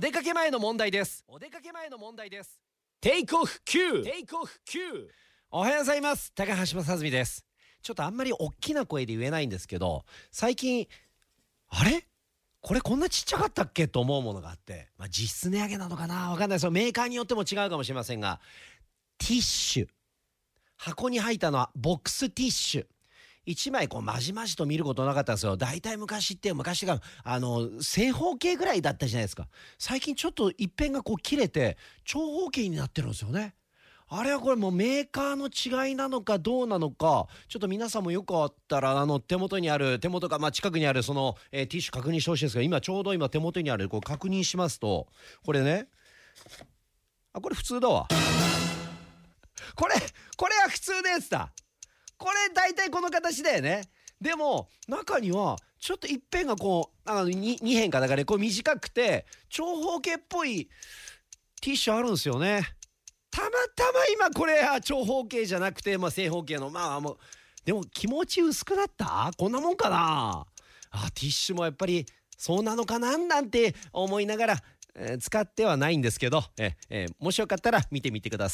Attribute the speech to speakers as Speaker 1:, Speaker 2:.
Speaker 1: 出かけ前の問題です。お出かけ前の問題です。テイクオフ9テイクオフ9おはようございます。高橋正澄です。ちょっとあんまり大きな声で言えないんですけど最近あれ？これこんなちっちゃかったっけ？と思うものがあって、まあ、実質値上げなのかな？わかんないです。よメーカーによっても違うかもしれませんがティッシュ。箱に入ったのはボックスティッシュ1枚こうまじまじと見ることなかったんですよ。大体昔って昔があの正方形ぐらいだったじゃないですか。最近ちょっと一辺がこう切れて長方形になってるんですよね。あれはこれもうメーカーの違いなのかどうなのかちょっと皆さんもよかったらあの手元にある手元かまあ近くにあるその、えーティッシュ確認してほしいですが今ちょうど今手元にあるこう確認しますとこれね。あこれ普通だわ。これこれは普通のやつだ。これ大体この形だよね。でも中にはちょっと一辺がこうあの 2, 2辺かだからねこう短くて長方形っぽいティッシュあるんですよね。たまたま今これは長方形じゃなくて、まあ、正方形のまあもうでも気持ち薄くなった？こんなもんかな？あティッシュもやっぱりそうなのかななんて思いながら、えー使ってはないんですけど、えーえーもしよかったら見てみてください。